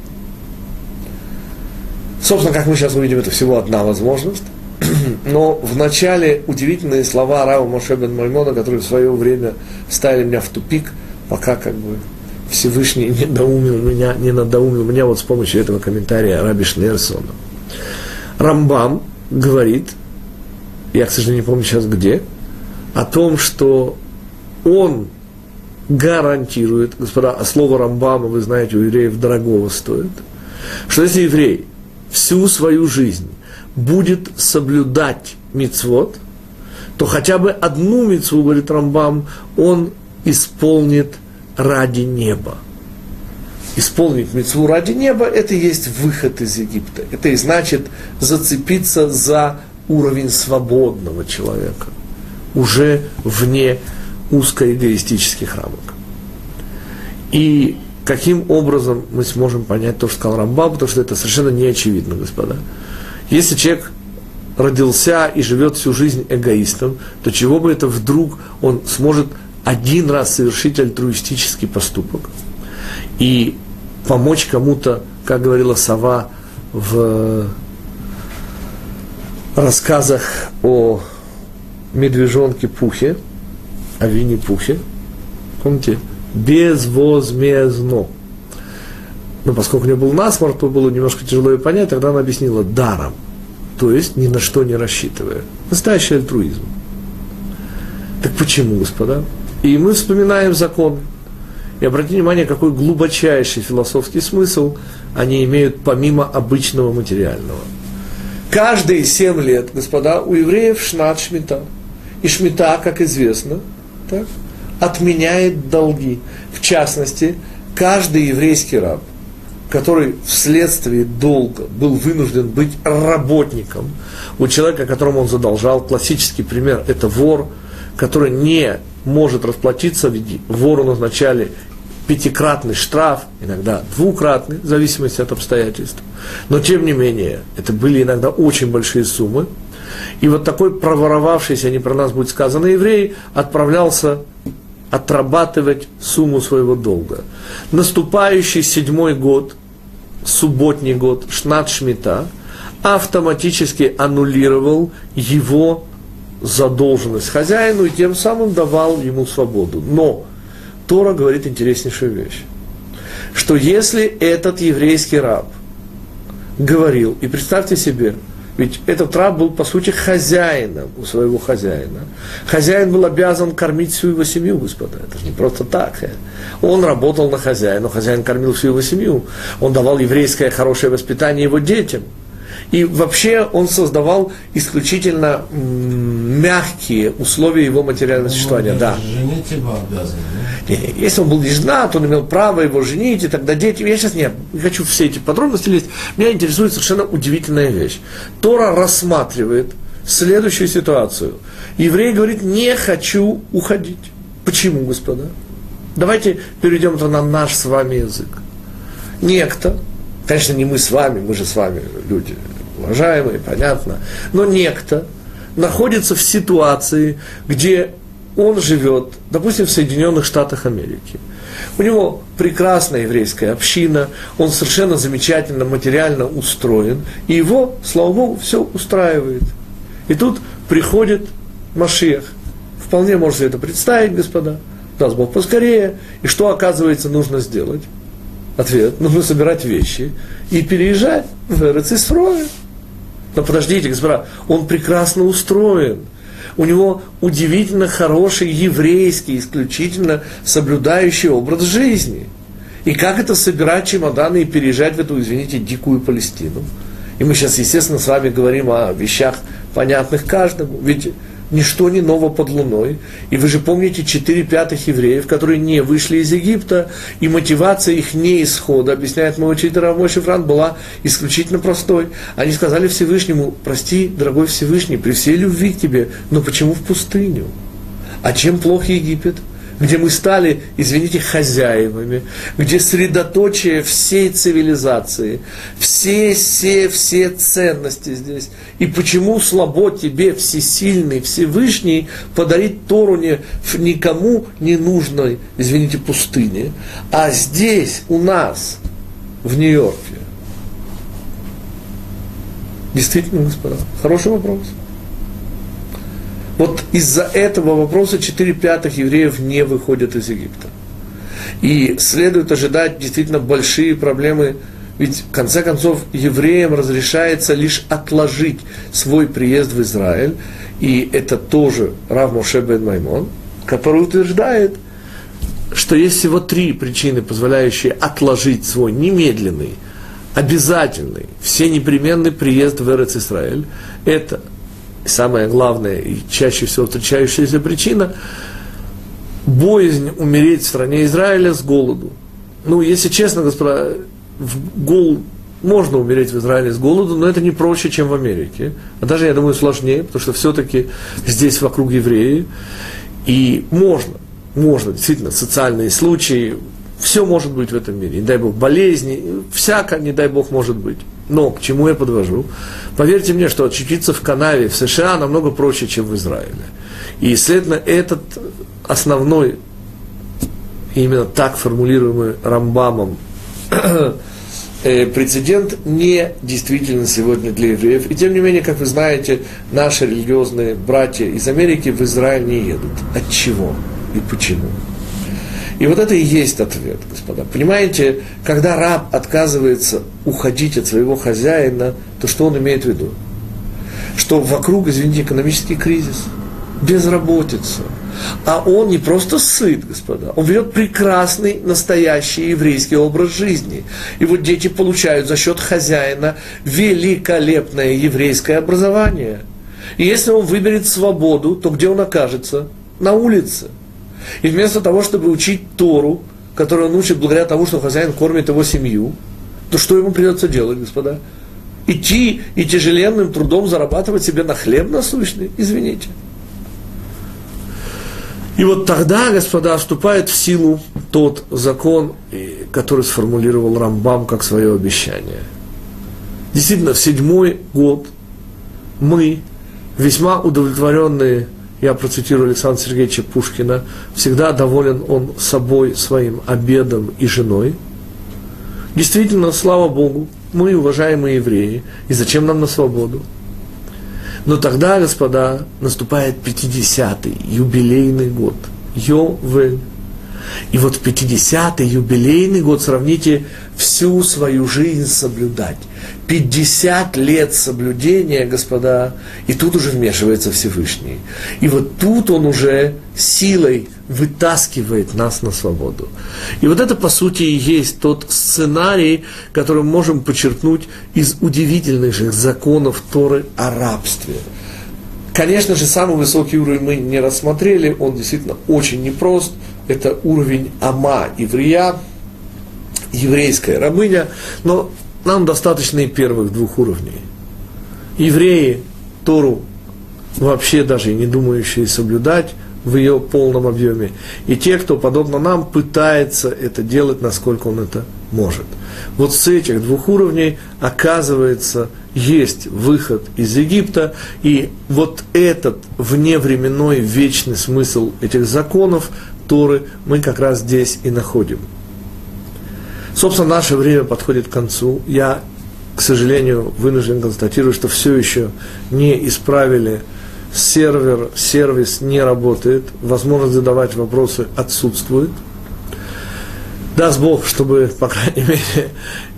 Собственно, как мы сейчас увидим, это всего одна возможность. <clears throat> Но в начале удивительные слова Рава Моше бен Маймона, которые в свое время ставили меня в тупик, пока как бы Всевышний не доумил меня, не надоумил меня вот с помощью этого комментария Раби Шнерсона. Рамбам говорит, я, к сожалению, не помню сейчас где, о том, что он гарантирует, господа, а слово Рамбама, вы знаете, у евреев дорогого стоит, что если еврей всю свою жизнь будет соблюдать мицвод, то хотя бы одну мицву, говорит Рамбам, он исполнит ради неба. Исполнить мецву ради неба – это и есть выход из Египта. Это и значит зацепиться за уровень свободного человека, уже вне узкоэгоистических рамок. И каким образом мы сможем понять то, что сказал Рамбам, потому что это совершенно не очевидно, господа. Если человек родился и живет всю жизнь эгоистом, то чего бы это вдруг он сможет один раз совершить альтруистический поступок и помочь кому-то, как говорила сова в рассказах о медвежонке Пухе, о Винни Пухе, помните, безвозмездно. Но поскольку у нее был насморк, то было немножко тяжело ее понять, тогда она объяснила даром, то есть ни на что не рассчитывая. Настоящий альтруизм. Так почему, господа? И мы вспоминаем закон. И обратите внимание, какой глубочайший философский смысл они имеют помимо обычного материального. Каждые семь лет, господа, у евреев шнат шмита. И шмита, как известно, так, отменяет долги. В частности, каждый еврейский раб, который вследствие долга был вынужден быть работником у человека, которому он задолжал, классический пример – это вор, который не может расплатиться, ведь вору назначали пятикратный штраф, иногда двукратный, в зависимости от обстоятельств. Но тем не менее, это были иногда очень большие суммы. И вот такой проворовавшийся, не про нас будет сказано, еврей отправлялся отрабатывать сумму своего долга. Наступающий седьмой год, субботний год, Шнат Шмита, автоматически аннулировал его задолженность хозяину и тем самым давал ему свободу. Но Тора говорит интереснейшую вещь, что если этот еврейский раб говорил, и представьте себе, ведь этот раб был, по сути, хозяином у своего хозяина. Хозяин был обязан кормить всю его семью, господа. Это же не просто так. Он работал на хозяина, хозяин кормил всю его семью. Он давал еврейское хорошее воспитание его детям – и вообще он создавал исключительно мягкие условия его материального ну, существования. Да. Женить его обязан. Если он был не женат, он имел право его женить, и тогда дети... Я сейчас не, хочу все эти подробности лезть. Меня интересует совершенно удивительная вещь. Тора рассматривает следующую ситуацию. Еврей говорит, не хочу уходить. Почему, господа? Давайте перейдем это на наш с вами язык. Некто, конечно, не мы с вами, мы же с вами люди, уважаемые, понятно, но некто находится в ситуации, где он живет, допустим, в Соединенных Штатах Америки. У него прекрасная еврейская община, он совершенно замечательно материально устроен, и его, слава Богу, все устраивает. И тут приходит Машех. Вполне можно это представить, господа. Даст Бог поскорее. И что, оказывается, нужно сделать? Ответ. Нужно собирать вещи и переезжать в Эрцисрое. Но подождите, господа, он прекрасно устроен. У него удивительно хороший еврейский, исключительно соблюдающий образ жизни. И как это собирать чемоданы и переезжать в эту, извините, дикую Палестину? И мы сейчас, естественно, с вами говорим о вещах, понятных каждому. Ведь ничто не ново под луной. И вы же помните четыре пятых евреев, которые не вышли из Египта, и мотивация их не исхода, объясняет мой учитель Рамоши Фран, была исключительно простой. Они сказали Всевышнему, прости, дорогой Всевышний, при всей любви к тебе, но почему в пустыню? А чем плох Египет? Где мы стали, извините, хозяевами, где средоточие всей цивилизации, все, все, все ценности здесь. И почему слабо тебе, всесильный, Всевышний, подарить Тору не, никому не нужной, извините, пустыне, а здесь, у нас, в Нью-Йорке. Действительно, господа, хороший вопрос. Вот из-за этого вопроса 4 пятых евреев не выходят из Египта. И следует ожидать действительно большие проблемы, ведь в конце концов евреям разрешается лишь отложить свой приезд в Израиль, и это тоже Рав Моше бен Маймон, который утверждает, что есть всего три причины, позволяющие отложить свой немедленный, обязательный, все непременный приезд в Эрец Израиль. Это самая главная и чаще всего встречающаяся причина боязнь умереть в стране Израиля с голоду. Ну, если честно, господа, в гол можно умереть в Израиле с голоду, но это не проще, чем в Америке. А даже, я думаю, сложнее, потому что все-таки здесь вокруг евреи. И можно, можно, действительно, социальные случаи, все может быть в этом мире. Не дай Бог, болезни, всяко, не дай Бог, может быть. Но к чему я подвожу? Поверьте мне, что очутиться в канаве в США намного проще, чем в Израиле. И, следовательно, этот основной, именно так формулируемый Рамбамом, <coughs> э, прецедент не действительно сегодня для евреев. И тем не менее, как вы знаете, наши религиозные братья из Америки в Израиль не едут. От чего и почему? И вот это и есть ответ, господа. Понимаете, когда раб отказывается уходить от своего хозяина, то что он имеет в виду? Что вокруг, извините, экономический кризис, безработица. А он не просто сыт, господа, он ведет прекрасный, настоящий еврейский образ жизни. И вот дети получают за счет хозяина великолепное еврейское образование. И если он выберет свободу, то где он окажется? На улице – и вместо того, чтобы учить Тору, которую он учит благодаря тому, что хозяин кормит его семью, то что ему придется делать, господа? Идти и тяжеленным трудом зарабатывать себе на хлеб насущный? Извините. И вот тогда, господа, вступает в силу тот закон, который сформулировал Рамбам как свое обещание. Действительно, в седьмой год мы, весьма удовлетворенные я процитирую Александра Сергеевича Пушкина, всегда доволен он собой, своим обедом и женой. Действительно, слава Богу, мы уважаемые евреи, и зачем нам на свободу? Но тогда, господа, наступает 50-й юбилейный год. Йовель. И вот в 50-й юбилейный год сравните всю свою жизнь соблюдать. 50 лет соблюдения, господа, и тут уже вмешивается Всевышний. И вот тут он уже силой вытаскивает нас на свободу. И вот это, по сути, и есть тот сценарий, который мы можем подчеркнуть из удивительных же законов Торы о рабстве. Конечно же, самый высокий уровень мы не рассмотрели, он действительно очень непрост. Это уровень Ама, еврея, еврейская рабыня, но нам достаточно и первых двух уровней. Евреи Тору вообще даже не думающие соблюдать в ее полном объеме. И те, кто, подобно нам, пытается это делать, насколько он это может. Вот с этих двух уровней, оказывается, есть выход из Египта, и вот этот вневременной вечный смысл этих законов Торы мы как раз здесь и находим. Собственно, наше время подходит к концу. Я, к сожалению, вынужден констатировать, что все еще не исправили сервер, сервис не работает, возможность задавать вопросы отсутствует. Даст Бог, чтобы, по крайней мере,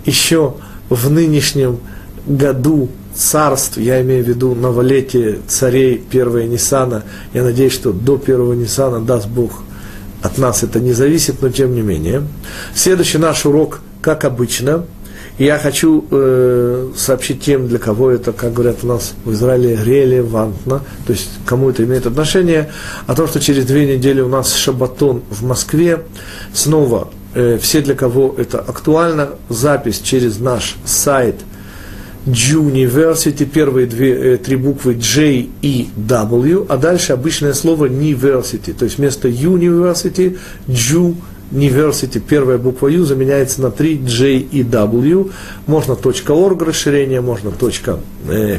еще в нынешнем году царств, я имею в виду новолетие царей первого Ниссана, я надеюсь, что до первого Ниссана, даст Бог, от нас это не зависит, но тем не менее. Следующий наш урок, как обычно, я хочу э, сообщить тем, для кого это, как говорят у нас в Израиле, релевантно, то есть кому это имеет отношение, о том, что через две недели у нас шабатон в Москве. Снова э, все, для кого это актуально, запись через наш сайт – University, первые две, э, три буквы J и W, а дальше обычное слово University, то есть вместо University, Ju University, первая буква U заменяется на три J и W. Можно .org расширение, можно .com. Э,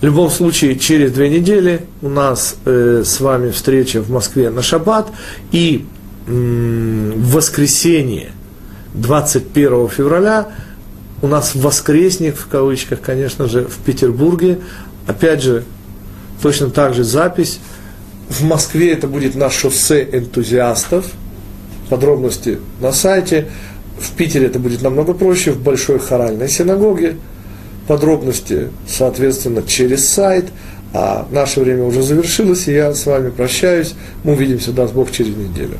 в любом случае, через две недели у нас э, с вами встреча в Москве на Шаббат, и э, в воскресенье 21 февраля у нас воскресник, в кавычках, конечно же, в Петербурге. Опять же, точно так же запись. В Москве это будет на шоссе энтузиастов. Подробности на сайте. В Питере это будет намного проще, в Большой Хоральной синагоге. Подробности, соответственно, через сайт. А наше время уже завершилось, и я с вами прощаюсь. Мы увидимся, даст Бог, через неделю.